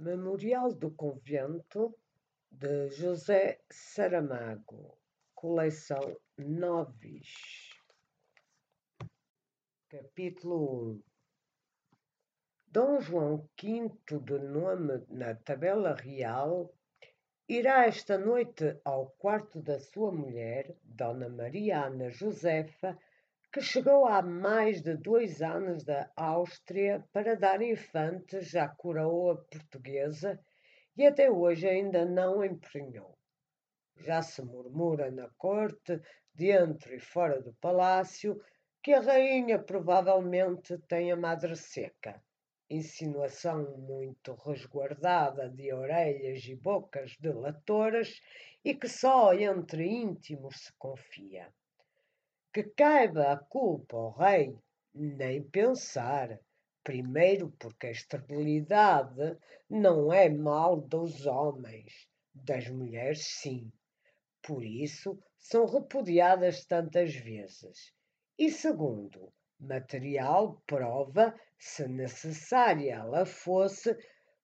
Memorial do Convento de José Saramago, coleção Novis, capítulo 1 Dom João V, de nome na tabela real, irá esta noite ao quarto da sua mulher, Dona Maria Ana Josefa, que chegou há mais de dois anos da Áustria para dar infantes à coroa portuguesa e até hoje ainda não emprenhou. Já se murmura na corte, dentro e fora do palácio, que a rainha provavelmente tem a madre seca. Insinuação muito resguardada de orelhas e bocas delatoras e que só entre íntimos se confia que caiba a culpa ao rei, nem pensar. Primeiro, porque a esterilidade não é mal dos homens, das mulheres, sim. Por isso, são repudiadas tantas vezes. E segundo, material prova, se necessária ela fosse,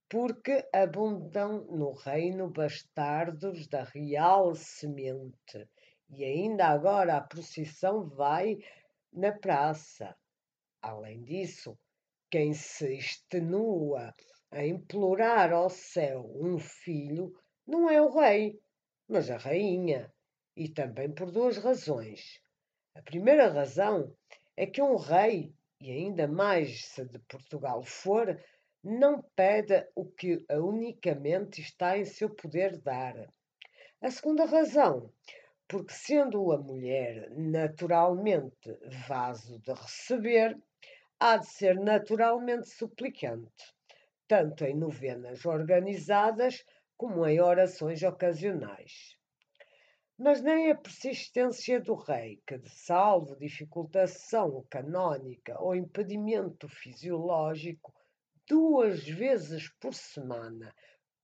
porque abundam no reino bastardos da real semente e ainda agora a procissão vai na praça. Além disso, quem se extenua a implorar ao céu um filho não é o rei, mas a rainha, e também por duas razões. A primeira razão é que um rei, e ainda mais se de Portugal for, não pede o que unicamente está em seu poder dar. A segunda razão porque sendo a mulher naturalmente vaso de receber, há de ser naturalmente suplicante, tanto em novenas organizadas como em orações ocasionais. Mas nem a persistência do rei, que de salvo dificultação canónica ou impedimento fisiológico, duas vezes por semana,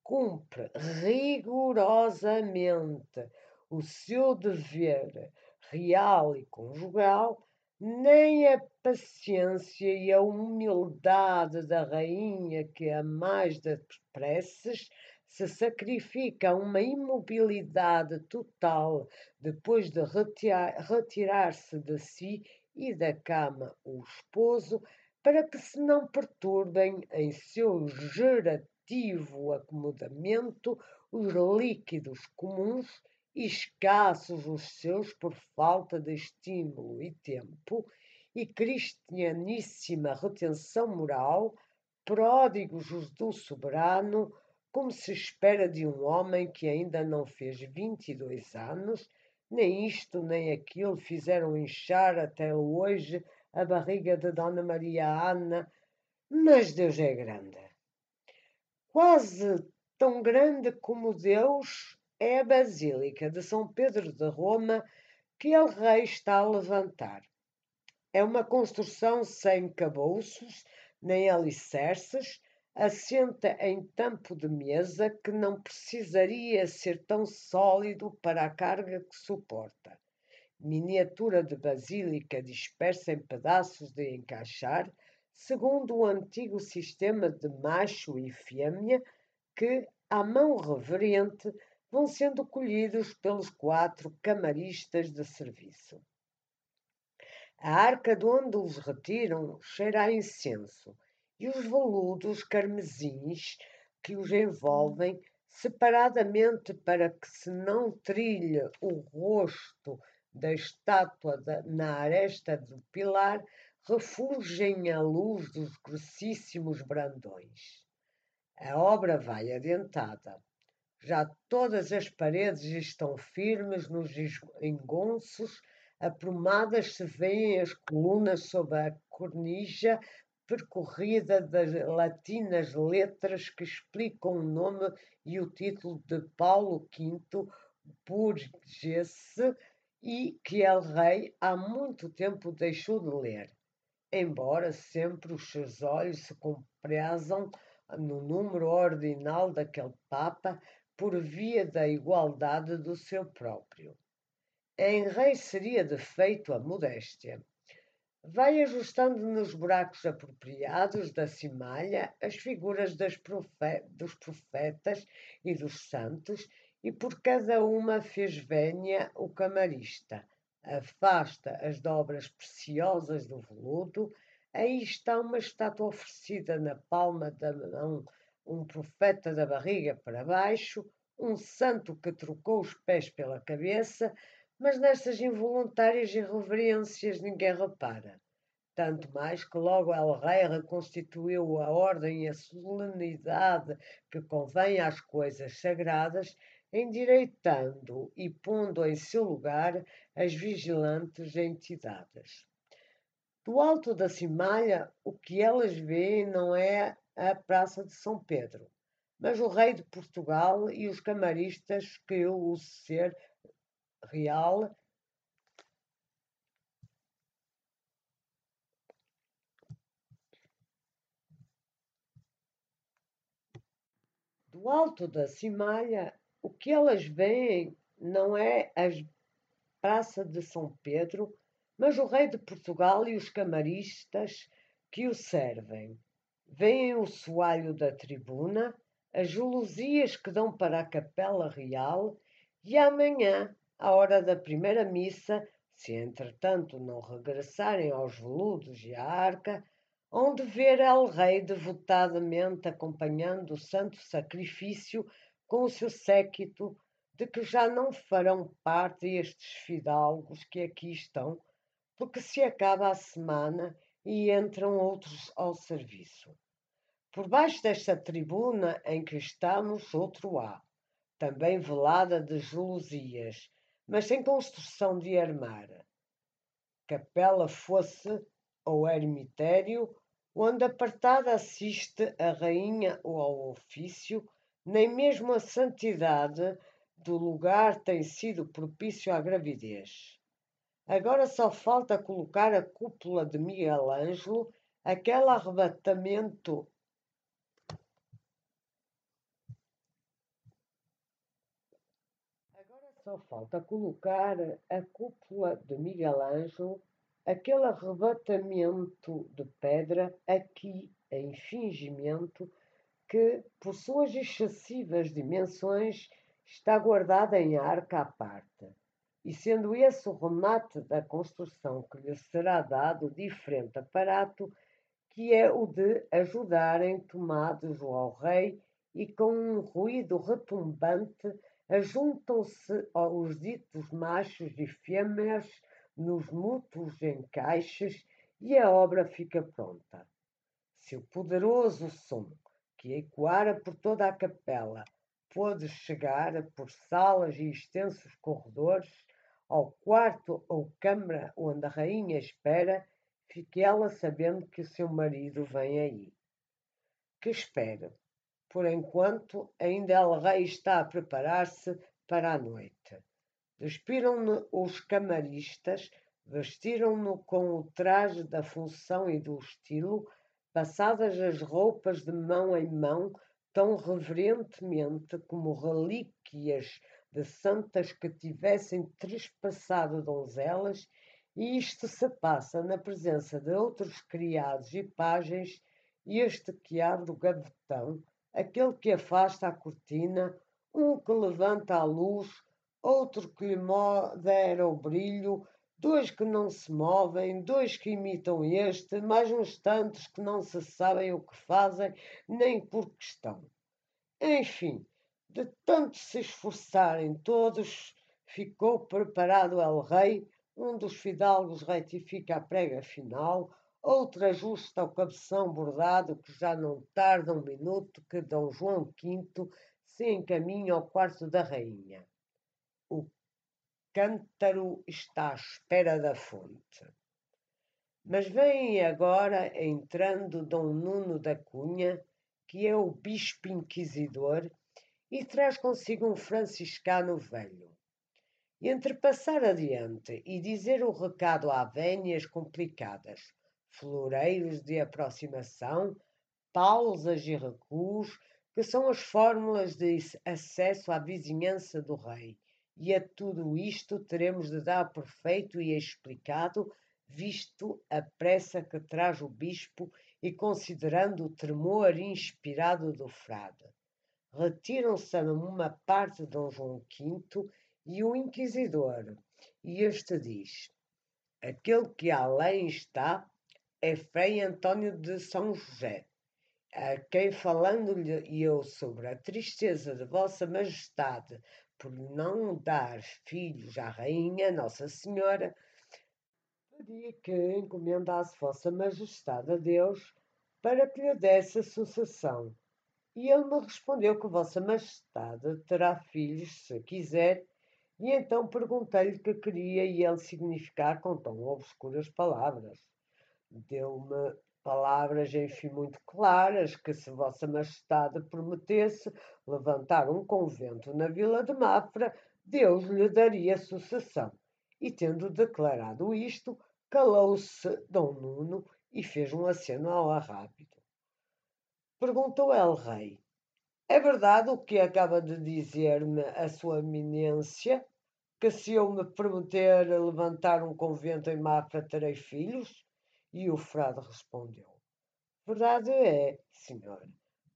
cumpre rigorosamente o seu dever real e conjugal, nem a paciência e a humildade da rainha que a mais das se sacrifica a uma imobilidade total depois de retirar-se de si e da cama o esposo, para que se não perturbem em seu gerativo acomodamento os líquidos comuns escassos os seus por falta de estímulo e tempo, e cristianíssima retenção moral, pródigos os do soberano, como se espera de um homem que ainda não fez vinte e dois anos, nem isto nem aquilo fizeram inchar até hoje a barriga de Dona Maria Ana, mas Deus é grande. Quase tão grande como Deus é a Basílica de São Pedro de Roma que el rei está a levantar. É uma construção sem caboços nem alicerces, assenta em tampo de mesa que não precisaria ser tão sólido para a carga que suporta. Miniatura de basílica dispersa em pedaços de encaixar, segundo o antigo sistema de macho e fêmea, que, à mão reverente, vão sendo colhidos pelos quatro camaristas de serviço. A arca de onde os retiram cheira a incenso, e os veludos carmesins que os envolvem separadamente para que se não trilhe o rosto da estátua da, na aresta do pilar, refulgem a luz dos grossíssimos brandões. A obra vai adiantada. Já todas as paredes estão firmes nos engonços, aprumadas se veem as colunas sob a cornija percorrida das latinas letras que explicam o nome e o título de Paulo V Burgesse e que El Rei há muito tempo deixou de ler, embora sempre os seus olhos se comprezam no número ordinal daquele Papa por via da igualdade do seu próprio. Em rei seria defeito a modéstia. vai ajustando nos buracos apropriados da cimalha as figuras profe dos profetas e dos santos, e por cada uma fez vénia o camarista. Afasta as dobras preciosas do veludo, aí está uma estátua oferecida na palma da mão, um profeta da barriga para baixo, um santo que trocou os pés pela cabeça, mas nestas involuntárias irreverências ninguém repara. Tanto mais que logo El Rei reconstituiu a ordem e a solenidade que convém às coisas sagradas, endireitando e pondo em seu lugar as vigilantes entidades. Do alto da cimalha, o que elas veem não é a Praça de São Pedro, mas o rei de Portugal e os camaristas que o ser real do alto da cimalha, o que elas veem não é a Praça de São Pedro, mas o rei de Portugal e os camaristas que o servem. Veem o soalho da tribuna, as gelousias que dão para a capela real e amanhã à hora da primeira missa, se entretanto não regressarem aos veludos e à arca, onde ver El Rei devotadamente acompanhando o santo sacrifício com o seu séquito, de que já não farão parte estes fidalgos que aqui estão, porque se acaba a semana e entram outros ao serviço. Por baixo desta tribuna em que estamos, outro há, também velada de gelosias, mas sem construção de armar. Capela fosse ou ermitério, onde apartada assiste a rainha ou ao ofício, nem mesmo a santidade do lugar tem sido propício à gravidez. Agora só falta colocar a cúpula de Miguel Ângelo, aquele arrebatamento Só falta colocar a cúpula de Miguel Ângelo, aquele arrebatamento de pedra aqui em fingimento que, por suas excessivas dimensões, está guardada em arca à parte. E sendo esse o remate da construção que lhe será dado diferente aparato, que é o de ajudarem tomados ao rei e com um ruído retumbante ajuntam-se os ditos machos e fêmeas nos mútuos encaixes e a obra fica pronta. Se o poderoso som que ecoara por toda a capela pôde chegar por salas e extensos corredores ao quarto ou câmara onde a rainha espera, fique ela sabendo que o seu marido vem aí. Que espere, por enquanto, ainda El Rei está a preparar-se para a noite. Despiram-no os camaristas, vestiram-no com o traje da função e do estilo, passadas as roupas de mão em mão, tão reverentemente como relíquias de santas que tivessem trespassado donzelas, e isto se passa na presença de outros criados e pajens, e este que abre o gavetão, aquele que afasta a cortina, um que levanta a luz, outro que lhe modera o brilho, dois que não se movem, dois que imitam este, mais uns tantos que não se sabem o que fazem, nem por que estão. Enfim, de tanto se esforçarem todos, ficou preparado El Rei, um dos fidalgos retifica a prega final, Outra ajusta ao cabeção bordado que já não tarda um minuto que Dom João V se encaminha ao quarto da rainha. O cântaro está à espera da fonte. Mas vem agora entrando Dom Nuno da Cunha, que é o bispo inquisidor, e traz consigo um franciscano velho. Entre passar adiante e dizer o recado a vénias complicadas, floreiros de aproximação, pausas e recuos, que são as fórmulas de acesso à vizinhança do rei. E a tudo isto teremos de dar perfeito e explicado visto a pressa que traz o bispo e considerando o tremor inspirado do frade. Retiram-se a uma parte de Dom João V e o inquisidor, e este diz: Aquele que além está é Frei António de São José, a quem falando-lhe eu sobre a tristeza de Vossa Majestade por não dar filhos à Rainha Nossa Senhora, pedi que encomendasse Vossa Majestade a Deus para que lhe desse a sucessão. E ele me respondeu que Vossa Majestade terá filhos, se quiser, e então perguntei-lhe que queria e ele significar com tão obscuras palavras. Deu-me palavras, enfim, muito claras, que se Vossa Majestade prometesse levantar um convento na vila de Mafra, Deus lhe daria sucessão. E tendo declarado isto, calou-se Dom Nuno e fez um aceno ao rápido. Perguntou El Rei: É verdade o que acaba de dizer-me a Sua Eminência? Que se eu me prometer levantar um convento em Mafra terei filhos? E o frade respondeu: Verdade é, senhor,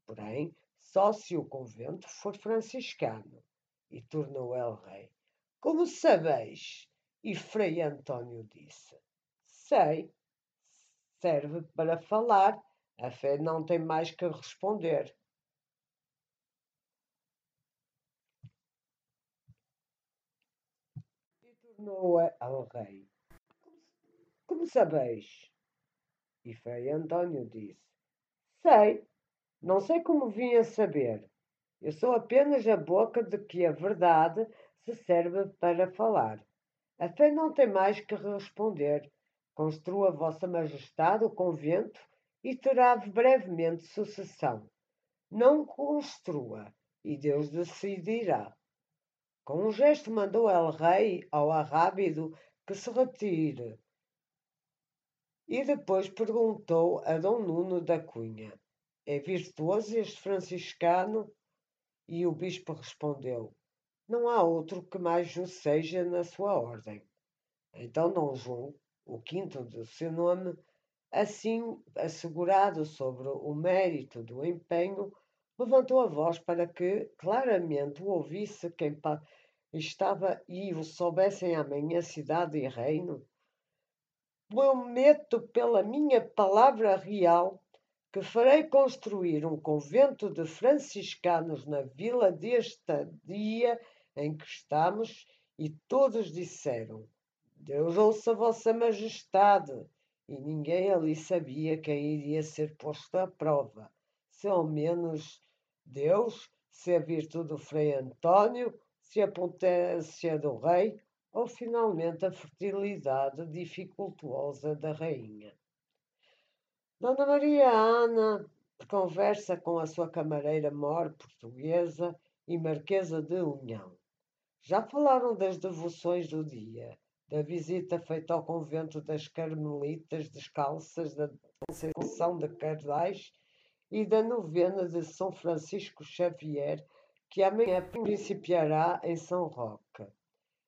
porém, só se o convento for franciscano. E tornou El Rei: Como sabeis? E Frei António disse: Sei, serve para falar a fé não tem mais que responder. E tornou ao rei: Como sabeis? E Frei António disse: Sei, não sei como vim a saber. Eu sou apenas a boca de que a verdade se serve para falar. A fé não tem mais que responder. Construa Vossa Majestade o convento e terá brevemente sucessão. Não construa, e Deus decidirá. Com um gesto mandou El Rei ao Arrábido que se retire. E depois perguntou a Dom Nuno da Cunha: É virtuoso este franciscano? E o bispo respondeu: Não há outro que mais justo seja na sua ordem. Então Dom João, o quinto do seu nome, Assim, assegurado sobre o mérito do empenho, levantou a voz para que claramente o ouvisse quem estava e o soubessem amanhã cidade e reino. Prometo pela minha palavra real que farei construir um convento de franciscanos na vila deste dia em que estamos, e todos disseram: Deus ouça Vossa Majestade e ninguém ali sabia quem iria ser posto à prova, se ao menos Deus, se a virtude do Frei António, se a potência do rei ou finalmente a fertilidade dificultuosa da rainha. Dona Maria Ana conversa com a sua camareira mor portuguesa e marquesa de Unhão. Já falaram das devoções do dia da visita feita ao convento das Carmelitas Descalças da Conceição de Cardais e da novena de São Francisco Xavier, que amanhã principiará em São Roque.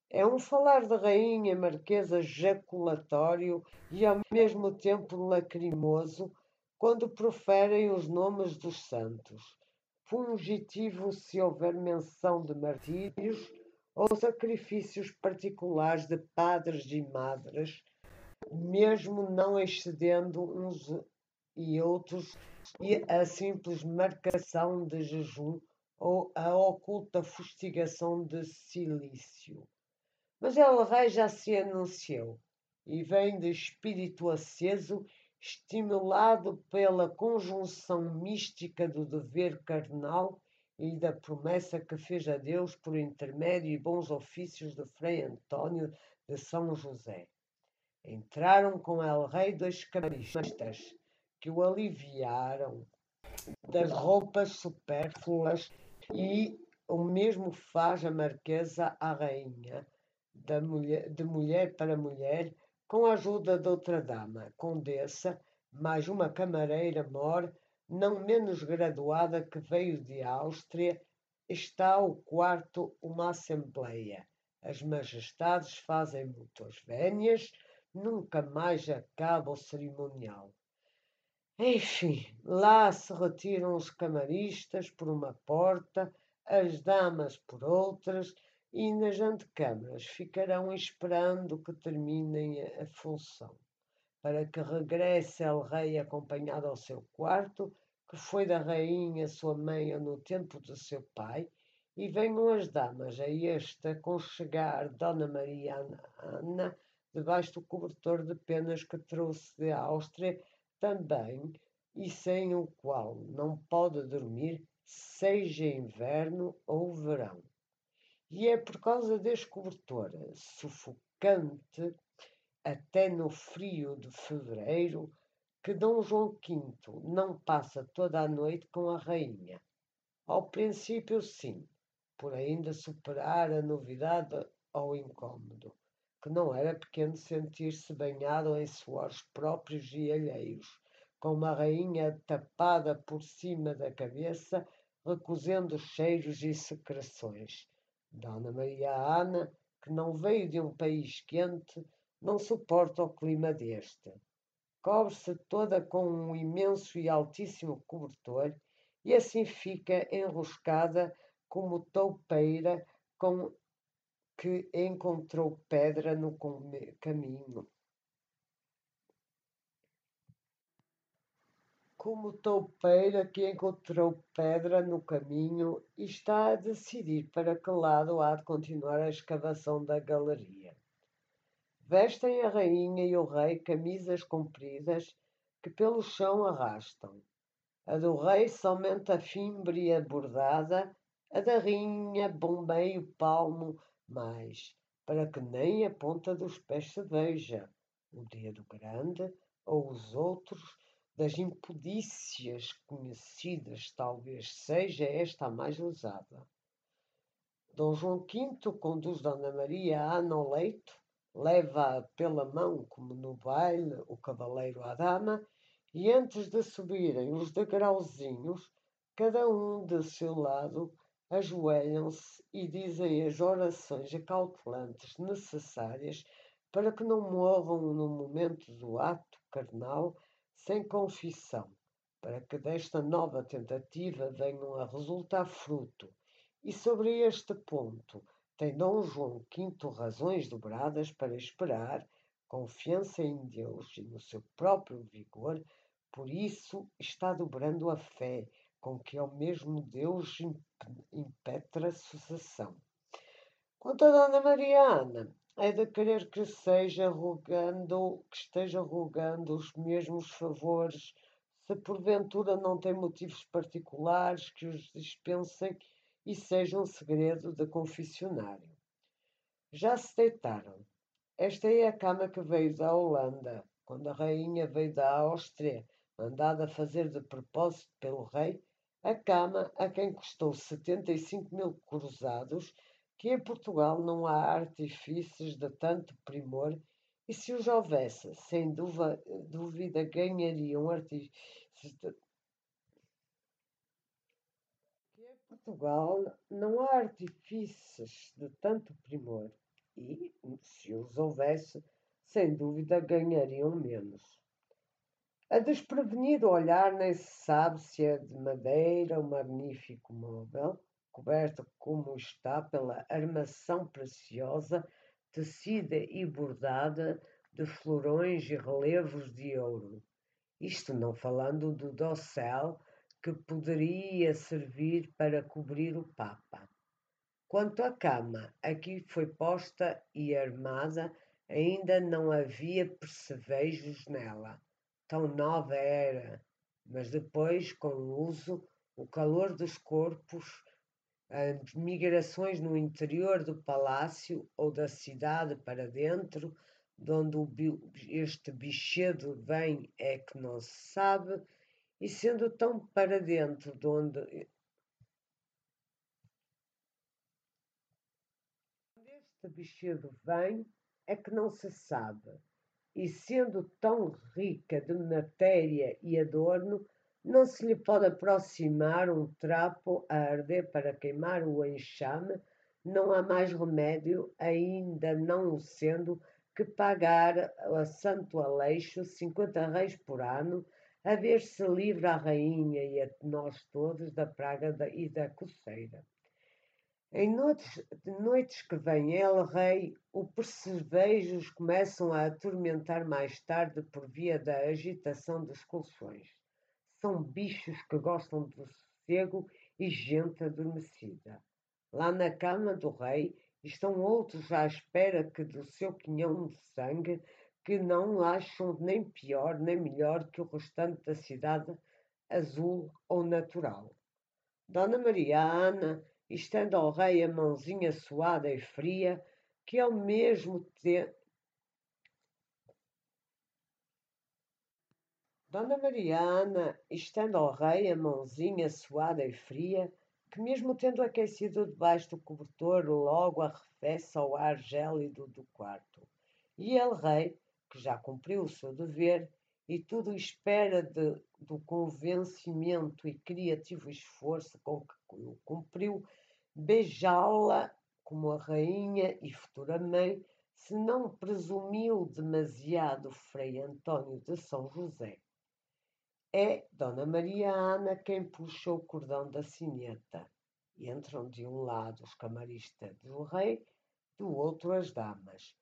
É um falar de rainha marquesa jaculatório e ao mesmo tempo lacrimoso quando proferem os nomes dos santos. Fungitivo se houver menção de martírios ou sacrifícios particulares de padres e madres, mesmo não excedendo uns e outros, e a simples marcação de jejum ou a oculta fustigação de silício. Mas El Rei já se anunciou e vem de espírito aceso, estimulado pela conjunção mística do dever carnal e da promessa que fez a Deus por intermédio e bons ofícios de Frei António de São José. Entraram com El Rei dois camaristas que o aliviaram das roupas supérfluas e o mesmo faz a Marquesa à Rainha, mulher, de mulher para mulher, com a ajuda de outra dama, condessa, mais uma camareira mor não menos graduada que veio de Áustria, está ao quarto uma assembleia. As majestades fazem muitas vénias, nunca mais acaba o cerimonial. Enfim, lá se retiram os camaristas por uma porta, as damas por outras, e nas antecâmaras ficarão esperando que terminem a função, para que regresse el rei acompanhado ao seu quarto, que foi da rainha sua mãe no tempo do seu pai, e venham as damas a este aconchegar Dona Maria Ana debaixo do cobertor de penas que trouxe de Áustria também, e sem o qual não pode dormir, seja inverno ou verão. E é por causa deste cobertor sufocante, até no frio de fevereiro, que Dom João V não passa toda a noite com a rainha. Ao princípio, sim, por ainda superar a novidade ao incômodo que não era pequeno sentir-se banhado em suores próprios e alheios, com uma rainha tapada por cima da cabeça, recusando cheiros e secreções. Dona Maria Ana, que não veio de um país quente, não suporta o clima deste. Cobre-se toda com um imenso e altíssimo cobertor e assim fica enroscada como toupeira com que encontrou pedra no caminho. Como toupeira que encontrou pedra no caminho e está a decidir para que lado há de continuar a escavação da galeria. Vestem a rainha e o rei camisas compridas que pelo chão arrastam. A do rei somente a fímbria bordada, a da rainha bombeio palmo mas para que nem a ponta dos pés se veja o dedo grande ou os outros das impudícias conhecidas, talvez seja esta a mais usada. Dom João V conduz Dona Maria Ana ao leito, leva-a pela mão, como no baile, o cavaleiro à dama, e antes de subirem os degrauzinhos, cada um de seu lado, ajoelham-se e dizem as orações acautelantes necessárias para que não morram no momento do ato carnal sem confissão, para que desta nova tentativa venham a resultar fruto. E sobre este ponto tem Dom João V razões dobradas para esperar, confiança em Deus e no seu próprio vigor, por isso está dobrando a fé, com que ao mesmo Deus impetra sucessão. Quanto a Dona Mariana, é de querer que seja rogando, que esteja rogando os mesmos favores, se porventura não tem motivos particulares que os dispensem e seja um segredo de confessionário. Já se deitaram. Esta é a cama que veio da Holanda, quando a rainha veio da Áustria, mandada fazer de propósito pelo rei a cama a quem custou 75 mil cruzados, que em Portugal não há artifícios de tanto primor, e se os houvesse, sem dúvida, ganhariam artifícios. Que em Portugal não há artifícios de tanto primor, e, se os houvesse, sem dúvida ganhariam menos. A desprevenido olhar nem se sabe se é de madeira, um magnífico móvel, coberto como está pela armação preciosa, tecida e bordada de florões e relevos de ouro. Isto não falando do dossel que poderia servir para cobrir o Papa. Quanto à cama, aqui foi posta e armada, ainda não havia percevejos nela tão nova era, mas depois, com o uso, o calor dos corpos, as migrações no interior do palácio ou da cidade para dentro, de onde este bichedo vem é que não se sabe, e sendo tão para dentro de onde este bichedo vem é que não se sabe. E sendo tão rica de matéria e adorno, não se lhe pode aproximar um trapo a arder para queimar o enxame, não há mais remédio, ainda não sendo, que pagar a Santo Aleixo cinquenta reis por ano, a ver se livra a rainha e a nós todos da praga da, e da coceira. Em noites, noites que vem El Rei, o percevejos começam a atormentar mais tarde por via da agitação dos colchões. São bichos que gostam do sossego e gente adormecida. Lá na cama do rei estão outros à espera que do seu quinhão de sangue, que não acham nem pior nem melhor que o restante da cidade azul ou natural. Dona Maria Ana estende ao rei a mãozinha suada e fria, que ao mesmo tempo. Dona Mariana estende ao rei a mãozinha suada e fria, que mesmo tendo aquecido debaixo do cobertor, logo arrefece ao ar gélido do quarto. E ele, rei, que já cumpriu o seu dever, e tudo espera de, do convencimento e criativo esforço com que o cumpriu, beijá-la como a rainha e futura mãe, se não presumiu demasiado Frei António de São José. É Dona Maria Ana quem puxa o cordão da sineta. Entram de um lado os camaristas do rei, do outro as damas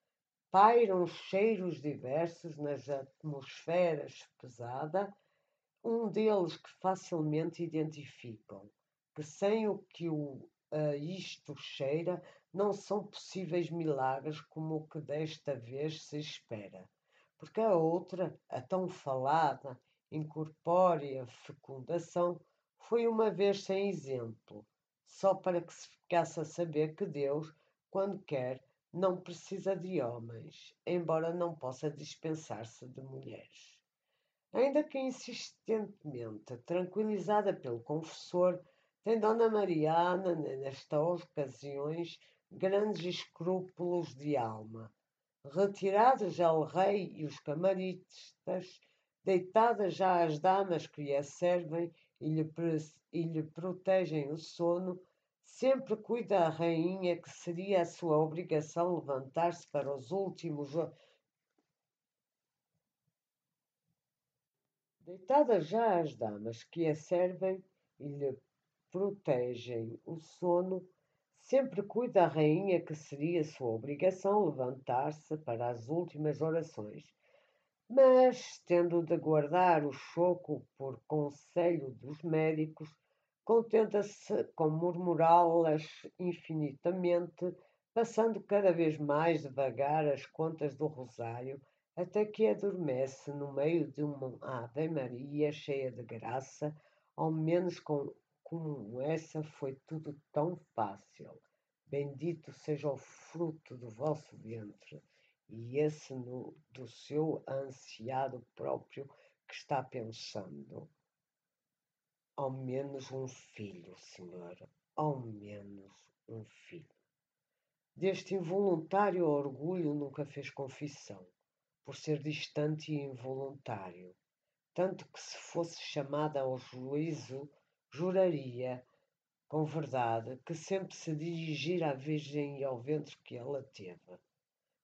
pairam cheiros diversos nas atmosferas pesada, um deles que facilmente identificam, que sem o que o, uh, isto cheira, não são possíveis milagres como o que desta vez se espera, porque a outra, a tão falada, incorpórea fecundação, foi uma vez sem exemplo, só para que se ficasse a saber que Deus, quando quer, não precisa de homens, embora não possa dispensar-se de mulheres. Ainda que insistentemente tranquilizada pelo confessor, tem Dona Mariana, nestas ocasiões, grandes escrúpulos de alma. Retirados já o rei e os camaristas, deitadas já as damas que lhe servem e lhe, e lhe protegem o sono, Sempre cuida a rainha que seria a sua obrigação levantar-se para os últimos. Deitadas já as damas que a servem e lhe protegem o sono, sempre cuida a rainha que seria sua obrigação levantar-se para as últimas orações. Mas, tendo de guardar o choco por conselho dos médicos, contenta-se com murmurá-las infinitamente, passando cada vez mais devagar as contas do rosário, até que adormece no meio de uma Ave Maria cheia de graça, ao menos com, como essa foi tudo tão fácil. Bendito seja o fruto do vosso ventre, e esse no, do seu ansiado próprio que está pensando. Ao menos um filho, senhor, ao menos um filho. Deste involuntário orgulho nunca fez confissão, por ser distante e involuntário, tanto que se fosse chamada ao juízo, juraria, com verdade, que sempre se dirigira à Virgem e ao ventre que ela teve.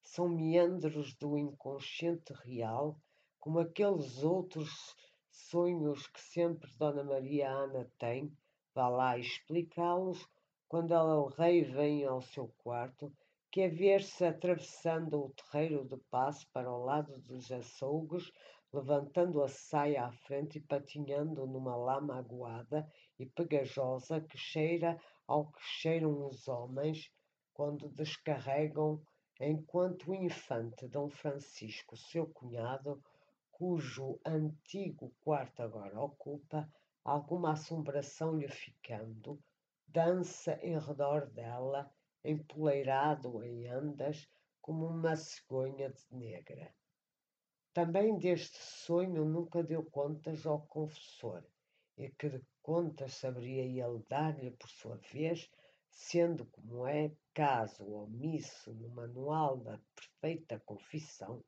São meandros do inconsciente real, como aqueles outros sonhos que sempre Dona Maria Ana tem, vá lá explicá-los, quando ela, o rei vem ao seu quarto, que é ver-se atravessando o terreiro de passo para o lado dos açougues, levantando a saia à frente e patinhando numa lama aguada e pegajosa que cheira ao que cheiram os homens quando descarregam, enquanto o infante Dom Francisco, seu cunhado, cujo antigo quarto agora ocupa, alguma assombração lhe ficando, dança em redor dela, empoleirado em andas, como uma cegonha de negra. Também deste sonho nunca deu contas ao confessor, e que de contas saberia ele dar-lhe por sua vez, sendo como é caso omisso no manual da perfeita confissão,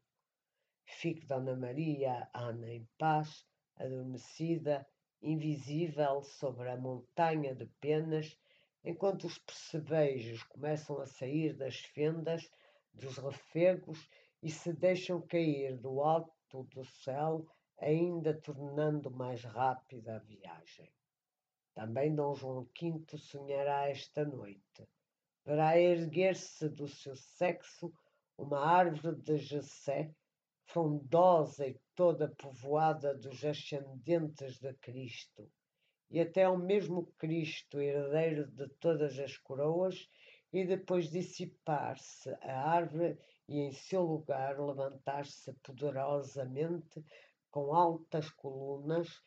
Fique Dona Maria Ana em paz, adormecida, invisível sobre a montanha de penas, enquanto os percevejos começam a sair das fendas, dos refegos e se deixam cair do alto do céu, ainda tornando mais rápida a viagem. Também Dom João V sonhará esta noite. Verá erguer-se do seu sexo uma árvore de Jessé, frondosa e toda povoada dos ascendentes de Cristo, e até o mesmo Cristo, herdeiro de todas as coroas, e depois dissipar-se a árvore e em seu lugar levantar-se poderosamente com altas colunas,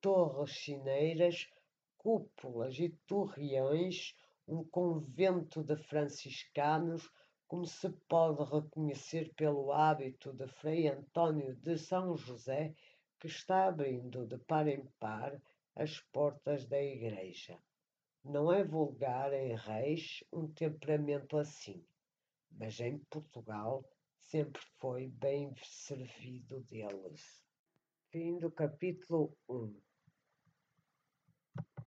torres chineiras, cúpulas e torreões, um convento de franciscanos como se pode reconhecer pelo hábito de Frei António de São José, que está abrindo de par em par as portas da igreja. Não é vulgar em reis um temperamento assim, mas em Portugal sempre foi bem servido deles. Fim do capítulo 1